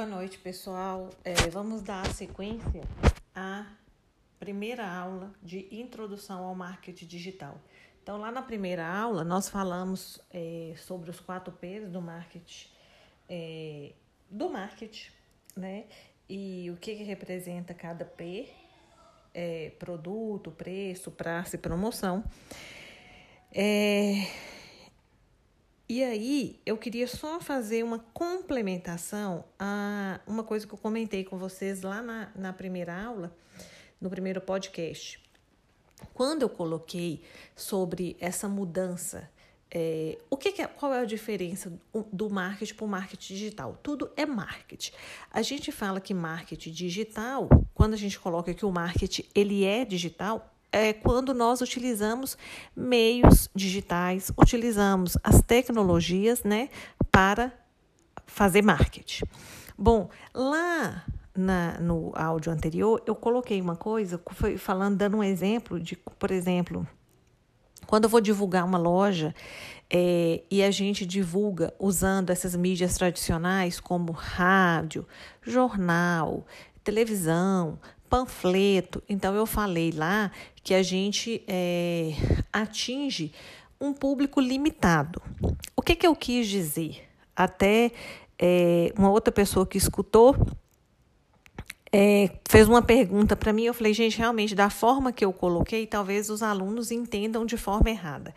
Boa noite, pessoal. É, vamos dar sequência à primeira aula de introdução ao marketing digital. Então, lá na primeira aula, nós falamos é, sobre os quatro P's do marketing, é, do marketing, né? E o que, que representa cada P, é, produto, preço, praça e promoção. É, e aí, eu queria só fazer uma complementação a uma coisa que eu comentei com vocês lá na, na primeira aula, no primeiro podcast. Quando eu coloquei sobre essa mudança, é, o que, que é, qual é a diferença do marketing para o marketing digital? Tudo é marketing. A gente fala que marketing digital, quando a gente coloca que o marketing ele é digital, é quando nós utilizamos meios digitais, utilizamos as tecnologias né, para fazer marketing. Bom, lá na, no áudio anterior, eu coloquei uma coisa, foi falando, dando um exemplo de, por exemplo, quando eu vou divulgar uma loja é, e a gente divulga usando essas mídias tradicionais como rádio, jornal, televisão, panfleto. Então, eu falei lá que a gente é, atinge um público limitado. O que, que eu quis dizer? Até é, uma outra pessoa que escutou é, fez uma pergunta para mim. Eu falei, gente, realmente, da forma que eu coloquei, talvez os alunos entendam de forma errada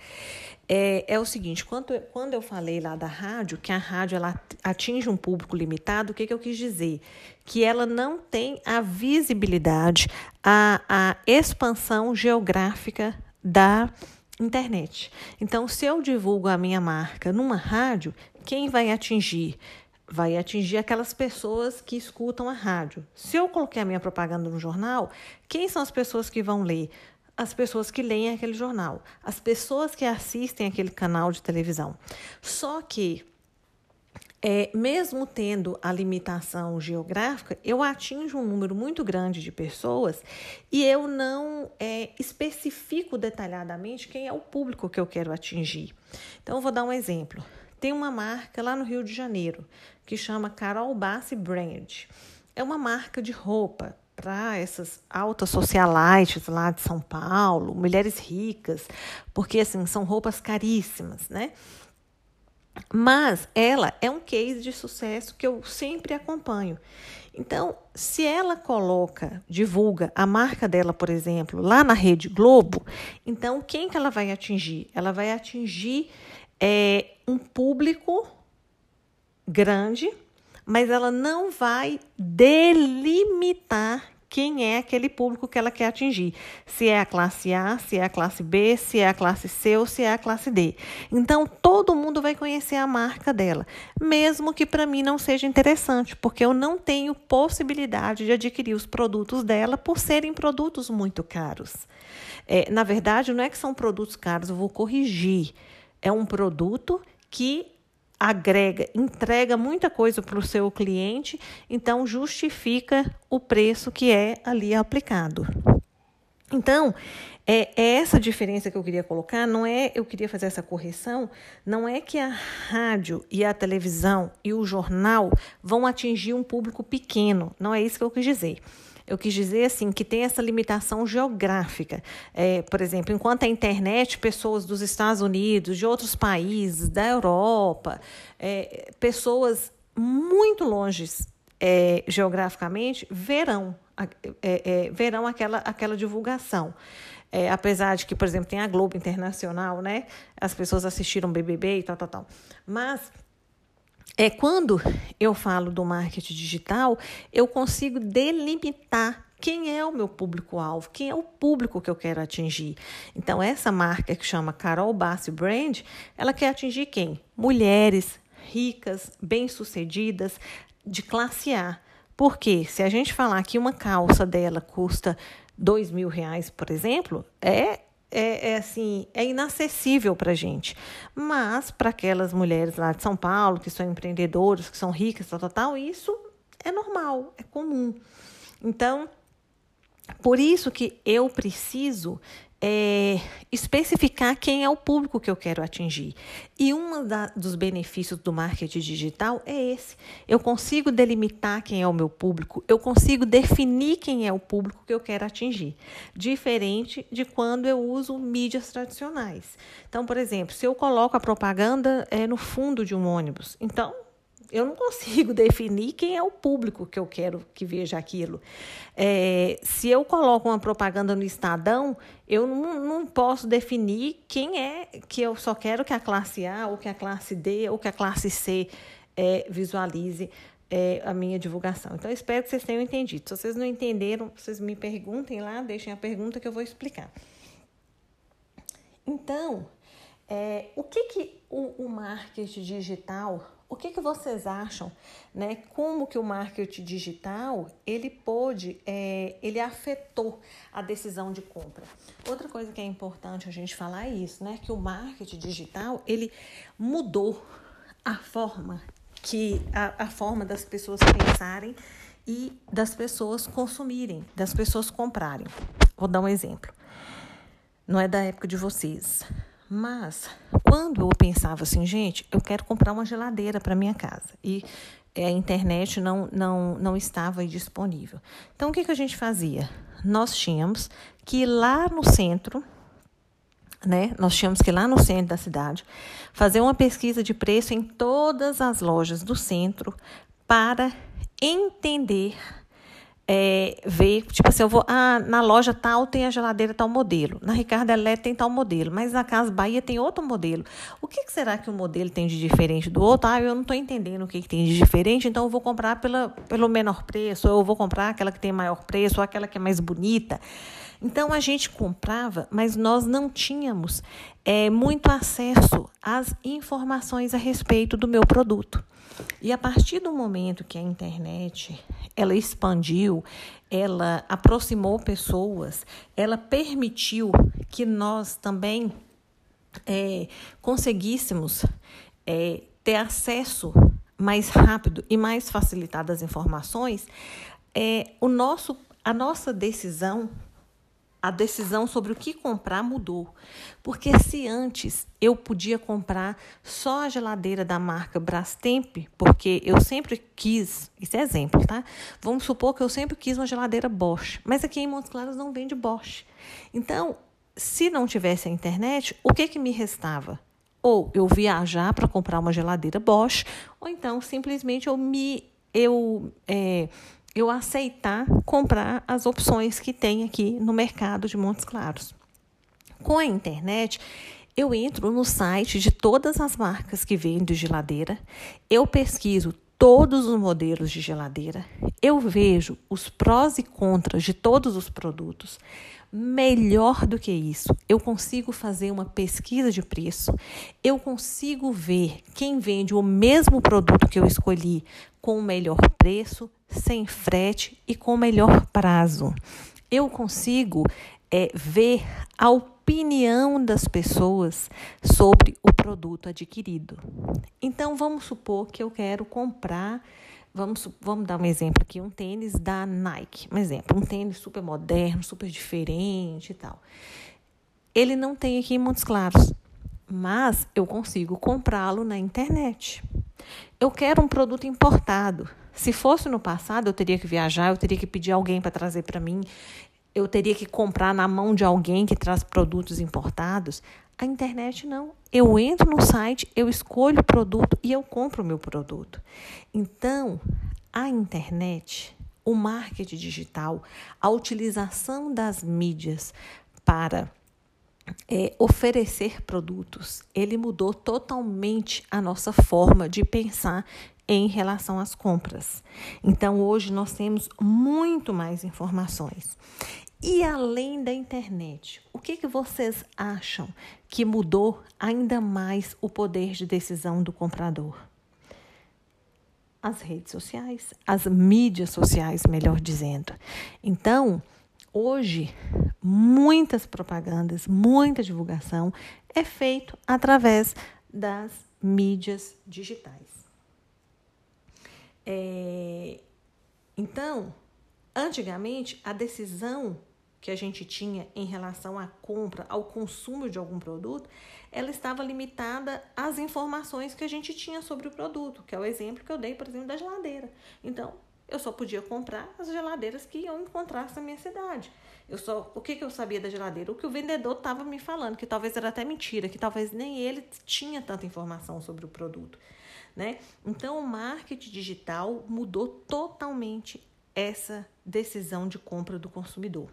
é, é o seguinte: quando, quando eu falei lá da rádio, que a rádio ela atinge um público limitado, o que, que eu quis dizer? Que ela não tem a visibilidade, a, a expansão geográfica da internet. Então, se eu divulgo a minha marca numa rádio, quem vai atingir? Vai atingir aquelas pessoas que escutam a rádio. Se eu coloquei a minha propaganda no jornal, quem são as pessoas que vão ler? As pessoas que leem aquele jornal, as pessoas que assistem aquele canal de televisão. Só que, é, mesmo tendo a limitação geográfica, eu atinjo um número muito grande de pessoas e eu não é, especifico detalhadamente quem é o público que eu quero atingir. Então, eu vou dar um exemplo. Tem uma marca lá no Rio de Janeiro que chama Carol Bassi Brand. É uma marca de roupa para essas altas socialites lá de São Paulo, mulheres ricas, porque assim são roupas caríssimas, né? Mas ela é um case de sucesso que eu sempre acompanho. Então, se ela coloca, divulga a marca dela, por exemplo, lá na Rede Globo, então quem que ela vai atingir? Ela vai atingir é, um público grande mas ela não vai delimitar quem é aquele público que ela quer atingir. Se é a classe A, se é a classe B, se é a classe C ou se é a classe D. Então, todo mundo vai conhecer a marca dela, mesmo que para mim não seja interessante, porque eu não tenho possibilidade de adquirir os produtos dela por serem produtos muito caros. É, na verdade, não é que são produtos caros, eu vou corrigir. É um produto que agrega, entrega muita coisa para o seu cliente, então justifica o preço que é ali aplicado. Então, é, é, essa diferença que eu queria colocar, não é, eu queria fazer essa correção, não é que a rádio e a televisão e o jornal vão atingir um público pequeno, não é isso que eu quis dizer. Eu quis dizer assim que tem essa limitação geográfica. É, por exemplo, enquanto a internet, pessoas dos Estados Unidos, de outros países, da Europa, é, pessoas muito longe é, geograficamente verão, é, é, verão aquela, aquela divulgação. É, apesar de que, por exemplo, tem a Globo Internacional, né? As pessoas assistiram BBB e tal, tal, tal. Mas é quando eu falo do marketing digital, eu consigo delimitar quem é o meu público-alvo, quem é o público que eu quero atingir. Então, essa marca que chama Carol Bassi Brand, ela quer atingir quem? Mulheres ricas, bem-sucedidas, de classe A. Porque se a gente falar que uma calça dela custa dois mil reais, por exemplo, é é, é, assim, é inacessível para a gente. Mas para aquelas mulheres lá de São Paulo, que são empreendedoras, que são ricas, tal, tal, tal, isso é normal, é comum. Então, por isso que eu preciso é, especificar quem é o público que eu quero atingir. E um dos benefícios do marketing digital é esse. Eu consigo delimitar quem é o meu público, eu consigo definir quem é o público que eu quero atingir. Diferente de quando eu uso mídias tradicionais. Então, por exemplo, se eu coloco a propaganda é, no fundo de um ônibus, então eu não consigo definir quem é o público que eu quero que veja aquilo. É, se eu coloco uma propaganda no Estadão, eu não, não posso definir quem é que eu só quero que a classe A, ou que a classe D, ou que a classe C é, visualize é, a minha divulgação. Então, espero que vocês tenham entendido. Se vocês não entenderam, vocês me perguntem lá, deixem a pergunta que eu vou explicar. Então, é, o que, que o, o marketing digital o que, que vocês acham, né? Como que o marketing digital ele pôde, é, ele afetou a decisão de compra? Outra coisa que é importante a gente falar é isso, né? Que o marketing digital ele mudou a forma que a, a forma das pessoas pensarem e das pessoas consumirem, das pessoas comprarem. Vou dar um exemplo. Não é da época de vocês, mas quando eu pensava assim, gente, eu quero comprar uma geladeira para minha casa e a internet não, não, não estava disponível. Então, o que, que a gente fazia? Nós tínhamos que ir lá no centro, né? Nós tínhamos que ir lá no centro da cidade fazer uma pesquisa de preço em todas as lojas do centro para entender é, ver, tipo assim, eu vou, ah, na loja tal tem a geladeira tal modelo, na Ricardo Eletro tem tal modelo, mas na Casa Bahia tem outro modelo. O que, que, será que o modelo tem de diferente do outro? Ah, eu não estou entendendo o que, que, tem de diferente, então eu vou comprar pela, pelo menor preço, ou eu vou comprar aquela que tem maior preço, ou aquela que é mais bonita. Então a gente comprava, mas nós não tínhamos é, muito acesso às informações a respeito do meu produto. E a partir do momento que a internet ela expandiu, ela aproximou pessoas, ela permitiu que nós também é, conseguíssemos é, ter acesso mais rápido e mais facilitado às informações, é, o nosso, a nossa decisão a decisão sobre o que comprar mudou. Porque se antes eu podia comprar só a geladeira da marca Brastemp, porque eu sempre quis, isso é exemplo, tá? Vamos supor que eu sempre quis uma geladeira Bosch, mas aqui em Montes Claros não vende Bosch. Então, se não tivesse a internet, o que que me restava? Ou eu viajar para comprar uma geladeira Bosch, ou então simplesmente eu me eu é, eu aceitar comprar as opções que tem aqui no mercado de Montes Claros. Com a internet, eu entro no site de todas as marcas que vendem geladeira, eu pesquiso todos os modelos de geladeira, eu vejo os prós e contras de todos os produtos. Melhor do que isso, eu consigo fazer uma pesquisa de preço, eu consigo ver quem vende o mesmo produto que eu escolhi com o melhor preço, sem frete e com o melhor prazo. Eu consigo é, ver a opinião das pessoas sobre o produto adquirido. Então, vamos supor que eu quero comprar. Vamos, vamos dar um exemplo aqui, um tênis da Nike. Um exemplo, um tênis super moderno, super diferente e tal. Ele não tem aqui em Montes Claros, mas eu consigo comprá-lo na internet. Eu quero um produto importado. Se fosse no passado, eu teria que viajar, eu teria que pedir alguém para trazer para mim, eu teria que comprar na mão de alguém que traz produtos importados. A internet não. Eu entro no site, eu escolho o produto e eu compro o meu produto. Então, a internet, o marketing digital, a utilização das mídias para é, oferecer produtos, ele mudou totalmente a nossa forma de pensar em relação às compras. Então, hoje nós temos muito mais informações. E além da internet, o que, que vocês acham que mudou ainda mais o poder de decisão do comprador? As redes sociais, as mídias sociais, melhor dizendo. Então, hoje, muitas propagandas, muita divulgação é feito através das mídias digitais. É, então, antigamente, a decisão que a gente tinha em relação à compra, ao consumo de algum produto, ela estava limitada às informações que a gente tinha sobre o produto, que é o exemplo que eu dei, por exemplo, da geladeira. Então, eu só podia comprar as geladeiras que eu encontrasse na minha cidade. Eu só, o que, que eu sabia da geladeira? O que o vendedor estava me falando, que talvez era até mentira, que talvez nem ele tinha tanta informação sobre o produto, né? Então, o marketing digital mudou totalmente essa decisão de compra do consumidor.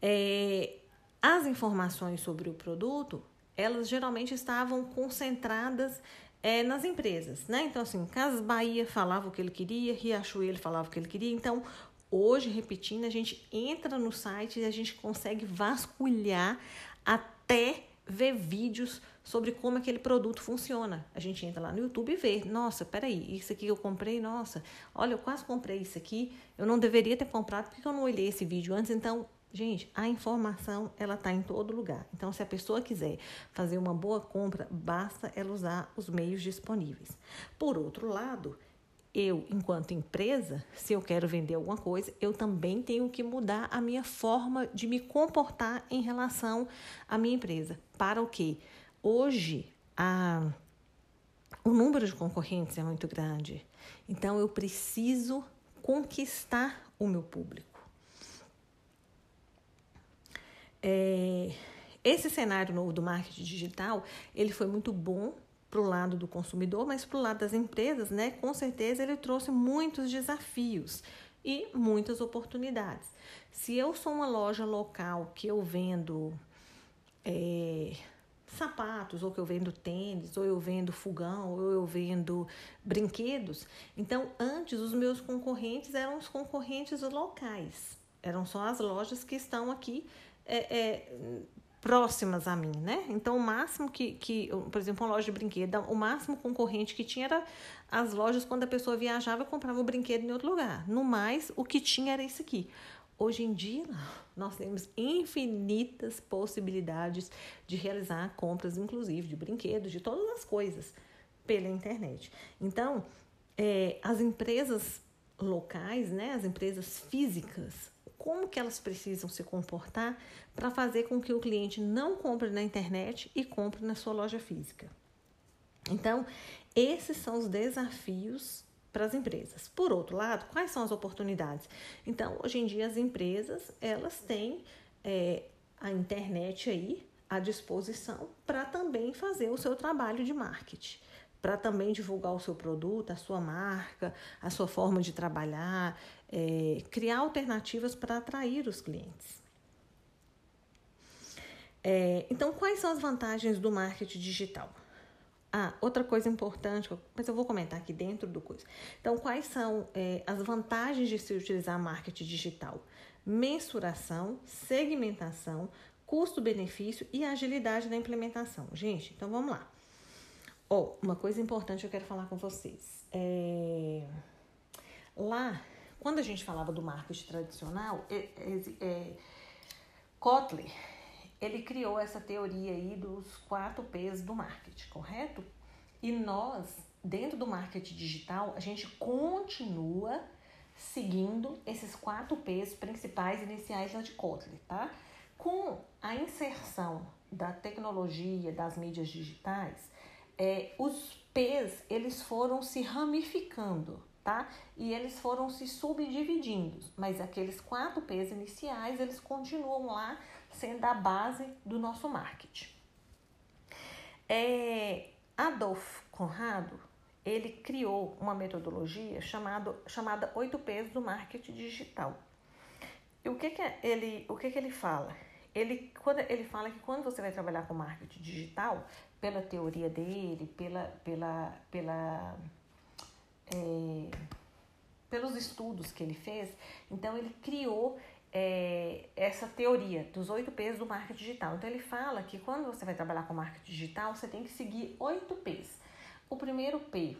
É, as informações sobre o produto, elas geralmente estavam concentradas é, nas empresas, né? Então, assim, Casas Bahia falava o que ele queria, Riachuelo falava o que ele queria. Então, hoje, repetindo, a gente entra no site e a gente consegue vasculhar até ver vídeos sobre como aquele produto funciona. A gente entra lá no YouTube e vê, nossa, peraí, isso aqui eu comprei, nossa, olha, eu quase comprei isso aqui, eu não deveria ter comprado porque eu não olhei esse vídeo antes, então Gente, a informação ela está em todo lugar. Então, se a pessoa quiser fazer uma boa compra, basta ela usar os meios disponíveis. Por outro lado, eu, enquanto empresa, se eu quero vender alguma coisa, eu também tenho que mudar a minha forma de me comportar em relação à minha empresa. Para o quê? Hoje, a, o número de concorrentes é muito grande. Então, eu preciso conquistar o meu público. É, esse cenário novo do marketing digital, ele foi muito bom para o lado do consumidor, mas para o lado das empresas, né, com certeza ele trouxe muitos desafios e muitas oportunidades. Se eu sou uma loja local que eu vendo é, sapatos, ou que eu vendo tênis, ou eu vendo fogão, ou eu vendo brinquedos, então antes os meus concorrentes eram os concorrentes locais, eram só as lojas que estão aqui é, é, próximas a mim, né? Então, o máximo que, que, por exemplo, uma loja de brinquedo, o máximo concorrente que tinha era as lojas quando a pessoa viajava e comprava o brinquedo em outro lugar. No mais, o que tinha era isso aqui. Hoje em dia, nós temos infinitas possibilidades de realizar compras, inclusive de brinquedos, de todas as coisas, pela internet. Então, é, as empresas locais, né, as empresas físicas, como que elas precisam se comportar para fazer com que o cliente não compre na internet e compre na sua loja física. Então, esses são os desafios para as empresas. Por outro lado, quais são as oportunidades? Então, hoje em dia as empresas elas têm é, a internet aí à disposição para também fazer o seu trabalho de marketing para também divulgar o seu produto, a sua marca, a sua forma de trabalhar, é, criar alternativas para atrair os clientes. É, então, quais são as vantagens do marketing digital? Ah, outra coisa importante, mas eu vou comentar aqui dentro do coisa. Então, quais são é, as vantagens de se utilizar marketing digital? Mensuração, segmentação, custo-benefício e agilidade na implementação. Gente, então vamos lá. Oh, uma coisa importante eu quero falar com vocês. É... Lá, quando a gente falava do marketing tradicional, é, é, é, Kotler, ele criou essa teoria aí dos quatro P's do marketing, correto? E nós, dentro do marketing digital, a gente continua seguindo esses quatro P's principais iniciais da de Kotler, tá? Com a inserção da tecnologia, das mídias digitais, é, os P's eles foram se ramificando, tá? E eles foram se subdividindo, mas aqueles quatro P's iniciais eles continuam lá sendo a base do nosso marketing. É, Adolf Conrado ele criou uma metodologia chamado, chamada 8 P's do marketing digital. E o que, que é ele, o que, que ele fala? Ele, quando, ele fala que quando você vai trabalhar com marketing digital, pela teoria dele, pela, pela, pela, é, pelos estudos que ele fez, então ele criou é, essa teoria dos oito P's do marketing digital. Então ele fala que quando você vai trabalhar com marketing digital, você tem que seguir oito P's. O primeiro P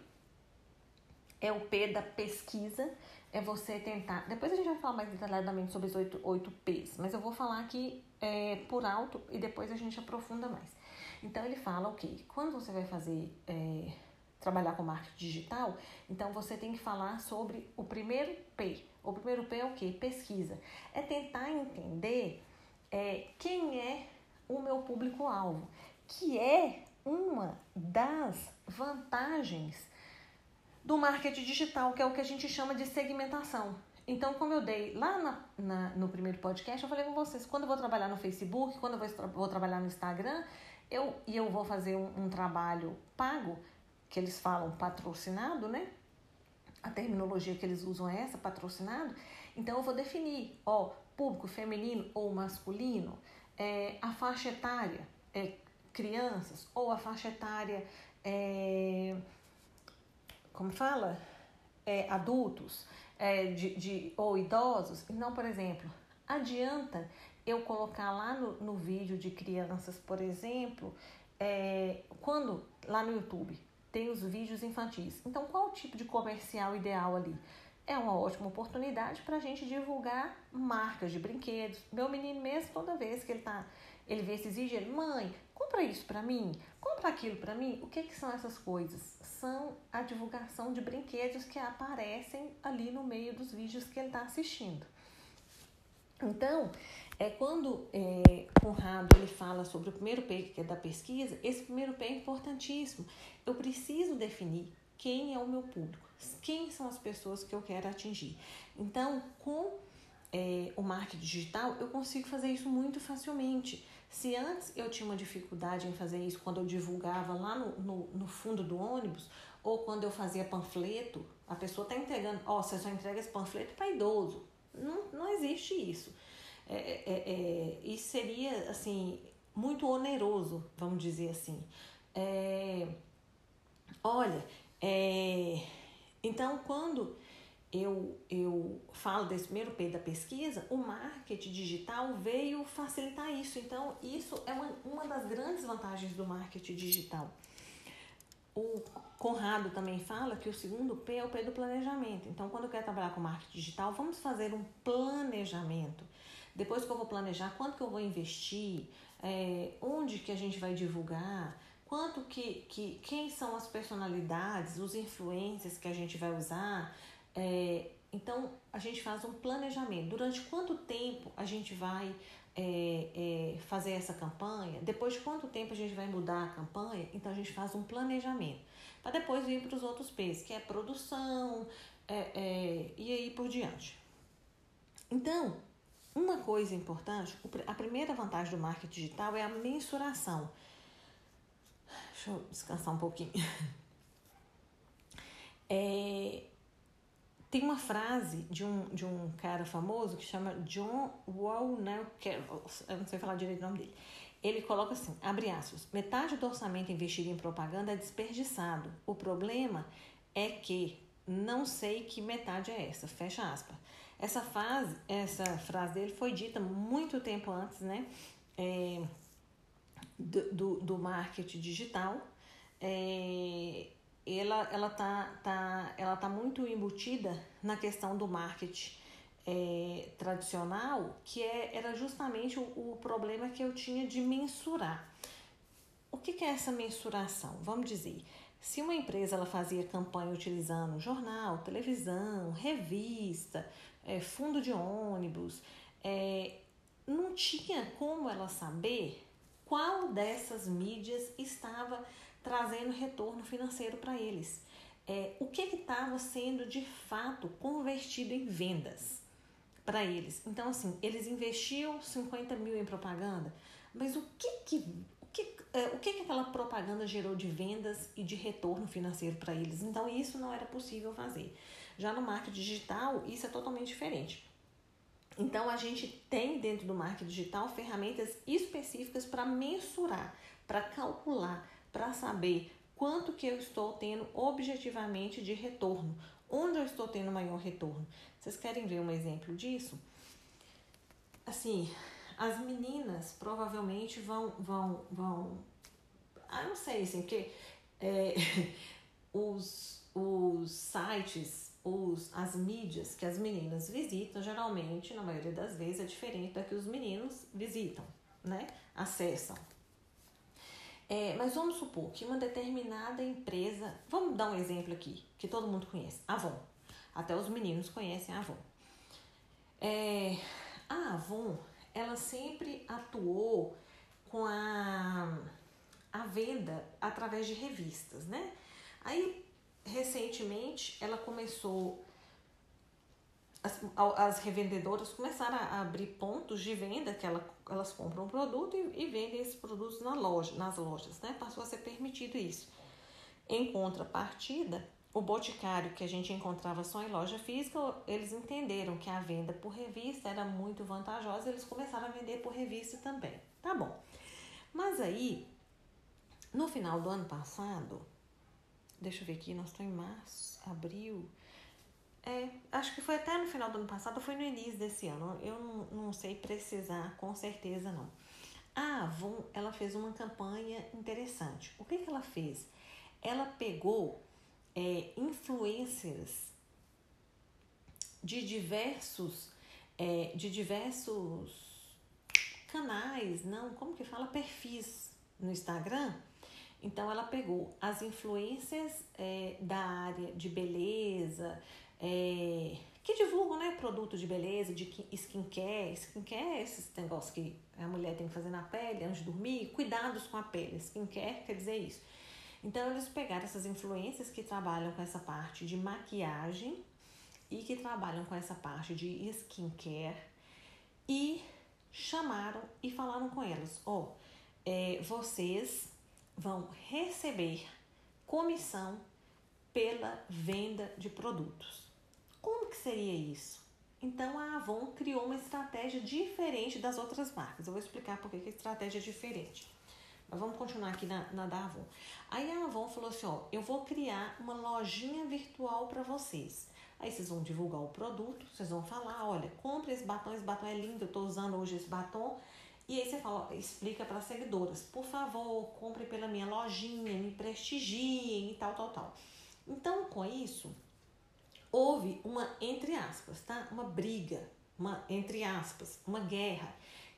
é o P da pesquisa, é você tentar. Depois a gente vai falar mais detalhadamente sobre os oito, P's, mas eu vou falar aqui é, por alto e depois a gente aprofunda mais. Então ele fala o okay, Quando você vai fazer é, trabalhar com marketing digital, então você tem que falar sobre o primeiro P. O primeiro P é o quê? Pesquisa. É tentar entender é, quem é o meu público-alvo, que é uma das vantagens do marketing digital, que é o que a gente chama de segmentação. Então, como eu dei lá na, na, no primeiro podcast, eu falei com vocês, quando eu vou trabalhar no Facebook, quando eu vou, vou trabalhar no Instagram, eu, e eu vou fazer um, um trabalho pago, que eles falam patrocinado, né? A terminologia que eles usam é essa, patrocinado. Então, eu vou definir, ó, público feminino ou masculino, é, a faixa etária, é, crianças, ou a faixa etária, é, como fala? É, adultos é, de, de, ou idosos. Então, por exemplo, adianta eu colocar lá no, no vídeo de crianças, por exemplo, é, quando lá no YouTube tem os vídeos infantis. Então, qual o tipo de comercial ideal ali? É uma ótima oportunidade para a gente divulgar marcas de brinquedos. Meu menino mesmo, toda vez que ele tá, ele vê esses vídeos, ele, mãe, compra isso para mim, compra aquilo para mim. O que, que são essas coisas? São a divulgação de brinquedos que aparecem ali no meio dos vídeos que ele está assistindo. Então, é quando é, Conrado ele fala sobre o primeiro P, que é da pesquisa, esse primeiro P é importantíssimo. Eu preciso definir quem é o meu público, quem são as pessoas que eu quero atingir. Então, com é, o marketing digital, eu consigo fazer isso muito facilmente. Se antes eu tinha uma dificuldade em fazer isso quando eu divulgava lá no, no, no fundo do ônibus, ou quando eu fazia panfleto, a pessoa está entregando, ó, oh, você só entrega esse panfleto para idoso. Não, não existe isso. É, é, é, isso seria, assim, muito oneroso, vamos dizer assim. É, olha, é, então quando eu, eu falo desse primeiro P da pesquisa, o marketing digital veio facilitar isso. Então, isso é uma, uma das grandes vantagens do marketing digital. O Conrado também fala que o segundo P é o P do planejamento. Então, quando eu quero trabalhar com marketing digital, vamos fazer um planejamento. Depois que eu vou planejar quanto que eu vou investir, é, onde que a gente vai divulgar, quanto que, que quem são as personalidades, os influencers que a gente vai usar, é, então, a gente faz um planejamento. Durante quanto tempo a gente vai é, é, fazer essa campanha? Depois de quanto tempo a gente vai mudar a campanha? Então, a gente faz um planejamento. Para depois vir para os outros P's, que é produção é, é, e aí por diante. Então, uma coisa importante, a primeira vantagem do marketing digital é a mensuração. Deixa eu descansar um pouquinho. É, tem uma frase de um, de um cara famoso que chama John Carroll, eu não sei falar direito o nome dele. Ele coloca assim, abre aspas, metade do orçamento investido em propaganda é desperdiçado. O problema é que não sei que metade é essa, fecha aspas. Essa frase, essa frase dele foi dita muito tempo antes, né, é, do, do, do marketing digital. É, ela ela tá, tá ela tá muito embutida na questão do marketing é, tradicional que é, era justamente o, o, problema que eu tinha de mensurar. O que, que é essa mensuração? Vamos dizer se uma empresa ela fazia campanha utilizando jornal televisão revista é, fundo de ônibus é, não tinha como ela saber qual dessas mídias estava trazendo retorno financeiro para eles. É, o que estava sendo de fato convertido em vendas para eles. Então, assim, eles investiam 50 mil em propaganda, mas o que que, que, é, o que, que aquela propaganda gerou de vendas e de retorno financeiro para eles? Então, isso não era possível fazer. Já no marketing digital, isso é totalmente diferente. Então, a gente tem dentro do marketing digital ferramentas específicas para mensurar, para calcular, para saber quanto que eu estou tendo objetivamente de retorno, onde eu estou tendo maior retorno. Vocês querem ver um exemplo disso? Assim, as meninas provavelmente vão, vão, vão, ah, não sei, assim, porque é, os, os sites, os, as mídias que as meninas visitam, geralmente, na maioria das vezes, é diferente da que os meninos visitam, né? Acessam. É, mas vamos supor que uma determinada empresa, vamos dar um exemplo aqui, que todo mundo conhece, Avon. Até os meninos conhecem a Avon. É, a Avon, ela sempre atuou com a, a venda através de revistas, né? Aí, recentemente, ela começou as, as, revendedoras começaram a abrir pontos de venda que ela, elas compram um produto e, e, vendem esses produtos na loja, nas lojas, né? Passou a ser permitido isso. Em contrapartida, o boticário que a gente encontrava só em loja física, eles entenderam que a venda por revista era muito vantajosa, eles começaram a vender por revista também. Tá bom. Mas aí, no final do ano passado, deixa eu ver aqui, nós estamos em março, abril, é, acho que foi até no final do ano passado, foi no início desse ano. Eu não, não sei precisar com certeza não. A Avon, ela fez uma campanha interessante. O que, que ela fez? Ela pegou é, influencers de diversos é, de diversos canais, não, como que fala? Perfis no Instagram. Então ela pegou as influências é, da área de beleza, é, que divulgam né, produto de beleza, de skincare. Skincare é esses negócios que a mulher tem que fazer na pele antes de dormir, cuidados com a pele. Skincare quer dizer isso. Então, eles pegaram essas influências que trabalham com essa parte de maquiagem e que trabalham com essa parte de skincare e chamaram e falaram com elas: ó, oh, é, vocês vão receber comissão pela venda de produtos. Como que seria isso? Então a Avon criou uma estratégia diferente das outras marcas. Eu vou explicar por que a estratégia é diferente. Mas vamos continuar aqui na, na da Avon. Aí a Avon falou assim: ó, eu vou criar uma lojinha virtual para vocês. Aí vocês vão divulgar o produto, vocês vão falar: olha, compre esse batom, esse batom é lindo, eu tô usando hoje esse batom. E aí você fala, explica para as seguidoras: por favor, compre pela minha lojinha, me prestigiem e tal, tal, tal. Então, com isso, houve uma, entre aspas, tá? Uma briga, uma, entre aspas, uma guerra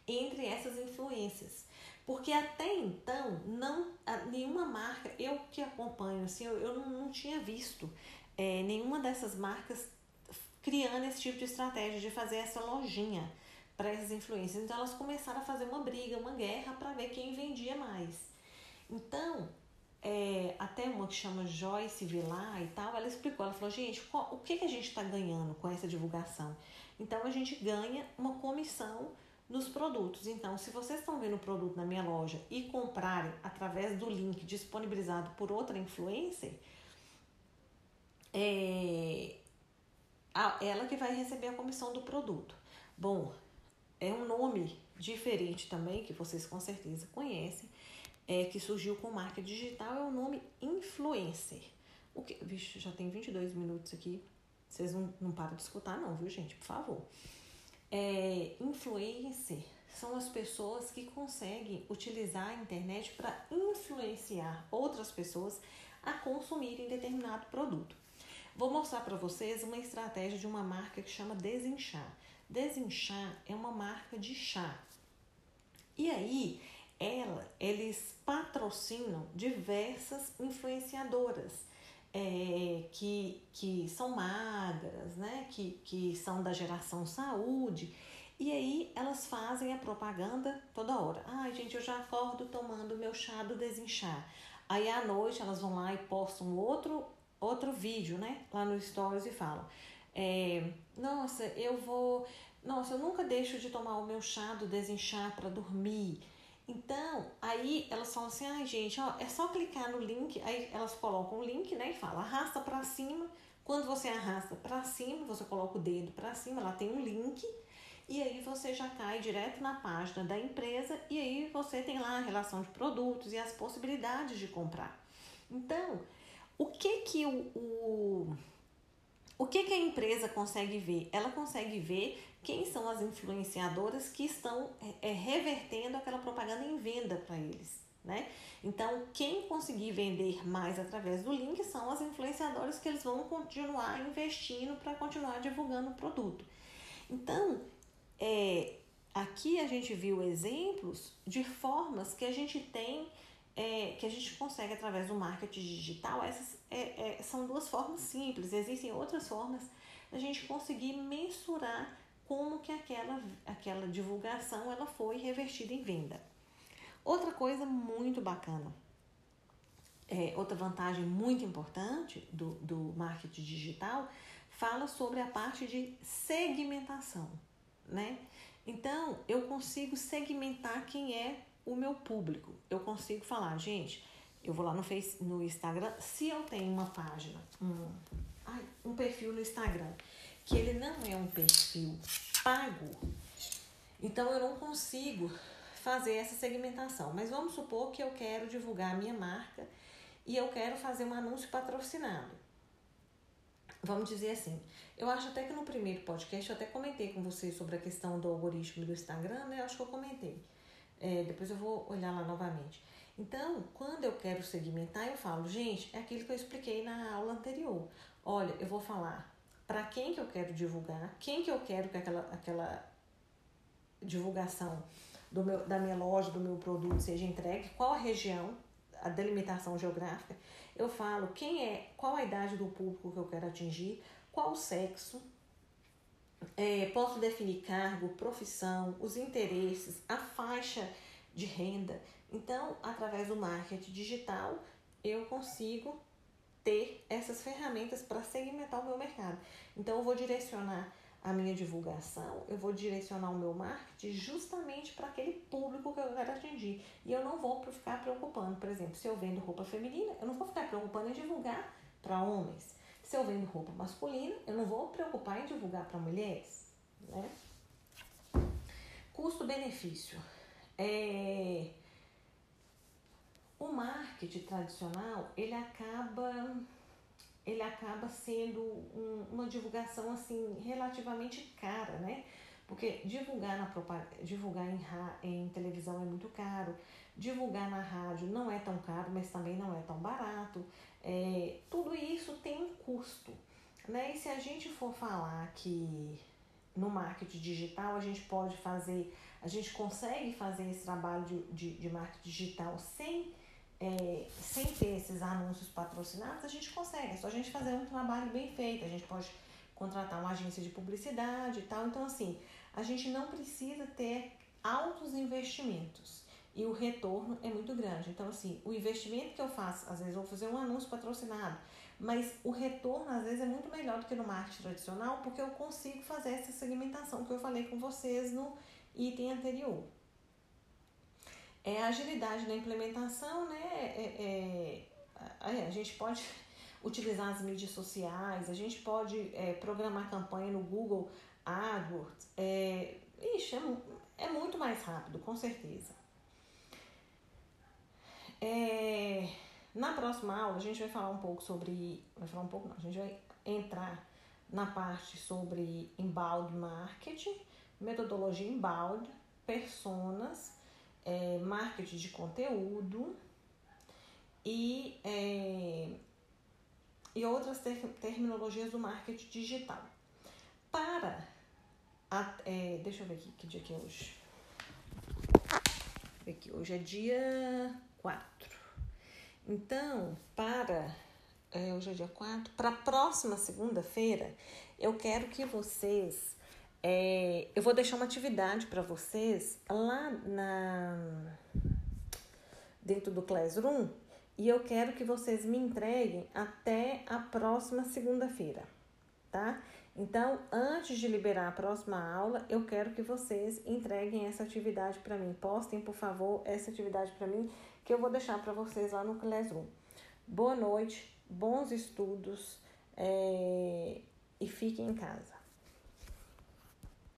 entre essas influências. Porque até então, não, nenhuma marca, eu que acompanho, assim, eu, eu não, não tinha visto é, nenhuma dessas marcas criando esse tipo de estratégia de fazer essa lojinha para essas influências. Então elas começaram a fazer uma briga, uma guerra para ver quem vendia mais. Então, é, até uma que chama Joyce Vilar e tal, ela explicou, ela falou, gente, qual, o que, que a gente está ganhando com essa divulgação? Então a gente ganha uma comissão nos produtos. Então, se vocês estão vendo o produto na minha loja e comprarem através do link disponibilizado por outra influencer, é ela que vai receber a comissão do produto. Bom, é um nome diferente também, que vocês com certeza conhecem, é, que surgiu com marca digital é o nome influencer. O que, vixe, já tem 22 minutos aqui. Vocês não, não param de escutar, não, viu, gente? Por favor. É, influencer são as pessoas que conseguem utilizar a internet para influenciar outras pessoas a consumirem determinado produto. Vou mostrar para vocês uma estratégia de uma marca que chama Desinchar. Desinchar é uma marca de chá. E aí, ela, eles patrocinam diversas influenciadoras é, que, que são magras, né? que, que são da geração saúde. E aí elas fazem a propaganda toda hora. Ai, gente, eu já acordo tomando meu chá do desinchar. Aí à noite elas vão lá e postam outro, outro vídeo, né? Lá no Stories e falam. É, nossa, eu vou. Nossa, eu nunca deixo de tomar o meu chá do desinchar para dormir. Então, aí elas falam assim, ai gente, ó, é só clicar no link, aí elas colocam o link, né, e fala, arrasta para cima. Quando você arrasta para cima, você coloca o dedo para cima, lá tem um link, e aí você já cai direto na página da empresa e aí você tem lá a relação de produtos e as possibilidades de comprar. Então, o que que o, o o que, que a empresa consegue ver? Ela consegue ver quem são as influenciadoras que estão é, revertendo aquela propaganda em venda para eles. Né? Então, quem conseguir vender mais através do link são as influenciadoras que eles vão continuar investindo para continuar divulgando o produto. Então, é, aqui a gente viu exemplos de formas que a gente tem é, que a gente consegue através do marketing digital, essas é, é, são duas formas simples. Existem outras formas da gente conseguir mensurar como que aquela, aquela divulgação ela foi revertida em venda. Outra coisa muito bacana, é, outra vantagem muito importante do, do marketing digital, fala sobre a parte de segmentação, né? Então, eu consigo segmentar quem é o meu público. Eu consigo falar, gente, eu vou lá no, face, no Instagram, se eu tenho uma página, um, um perfil no Instagram, que ele não é um perfil pago, então eu não consigo fazer essa segmentação. Mas vamos supor que eu quero divulgar a minha marca e eu quero fazer um anúncio patrocinado. Vamos dizer assim, eu acho até que no primeiro podcast eu até comentei com vocês sobre a questão do algoritmo do Instagram, né? Eu acho que eu comentei. É, depois eu vou olhar lá novamente. Então, quando eu quero segmentar, eu falo, gente, é aquilo que eu expliquei na aula anterior. Olha, eu vou falar para quem que eu quero divulgar, quem que eu quero que aquela, aquela divulgação do meu, da minha loja, do meu produto seja entregue, qual a região, a delimitação geográfica. Eu falo quem é, qual a idade do público que eu quero atingir, qual o sexo, é, posso definir cargo, profissão, os interesses, a faixa de renda. Então, através do marketing digital, eu consigo ter essas ferramentas para segmentar o meu mercado. Então, eu vou direcionar a minha divulgação, eu vou direcionar o meu marketing justamente para aquele público que eu quero atingir. E eu não vou ficar preocupando, por exemplo, se eu vendo roupa feminina, eu não vou ficar preocupando em divulgar para homens. Se eu vendo roupa masculina, eu não vou preocupar em divulgar para mulheres, né? Custo-benefício. É... O marketing tradicional, ele acaba ele acaba sendo um, uma divulgação assim relativamente cara, né? Porque divulgar na divulgar em, em televisão é muito caro, divulgar na rádio não é tão caro, mas também não é tão barato. É, tudo isso tem um custo. Né? E se a gente for falar que no marketing digital a gente pode fazer, a gente consegue fazer esse trabalho de, de, de marketing digital sem, é, sem ter esses anúncios patrocinados, a gente consegue. É só a gente fazer um trabalho bem feito. A gente pode contratar uma agência de publicidade e tal. Então, assim, a gente não precisa ter altos investimentos e o retorno é muito grande. Então, assim, o investimento que eu faço, às vezes eu vou fazer um anúncio patrocinado, mas o retorno às vezes é muito melhor do que no marketing tradicional, porque eu consigo fazer essa segmentação que eu falei com vocês no item anterior. É a agilidade na implementação, né? É, é, é a gente pode utilizar as mídias sociais, a gente pode é, programar campanha no Google AdWords. É, ixi, é, é muito mais rápido, com certeza. É, na próxima aula a gente vai falar um pouco sobre. Vai falar um pouco, não, a gente vai entrar na parte sobre embalde marketing, metodologia embalde, personas, é, marketing de conteúdo e, é, e outras ter, terminologias do marketing digital. Para. A, é, deixa eu ver aqui que dia que é hoje. Aqui, hoje é dia 4. Então, para é, hoje é dia 4, para a próxima segunda-feira, eu quero que vocês. É, eu vou deixar uma atividade para vocês lá na dentro do Classroom e eu quero que vocês me entreguem até a próxima segunda-feira, tá? Então, antes de liberar a próxima aula, eu quero que vocês entreguem essa atividade para mim. Postem, por favor, essa atividade para mim, que eu vou deixar para vocês lá no Classroom. Boa noite, bons estudos é, e fiquem em casa.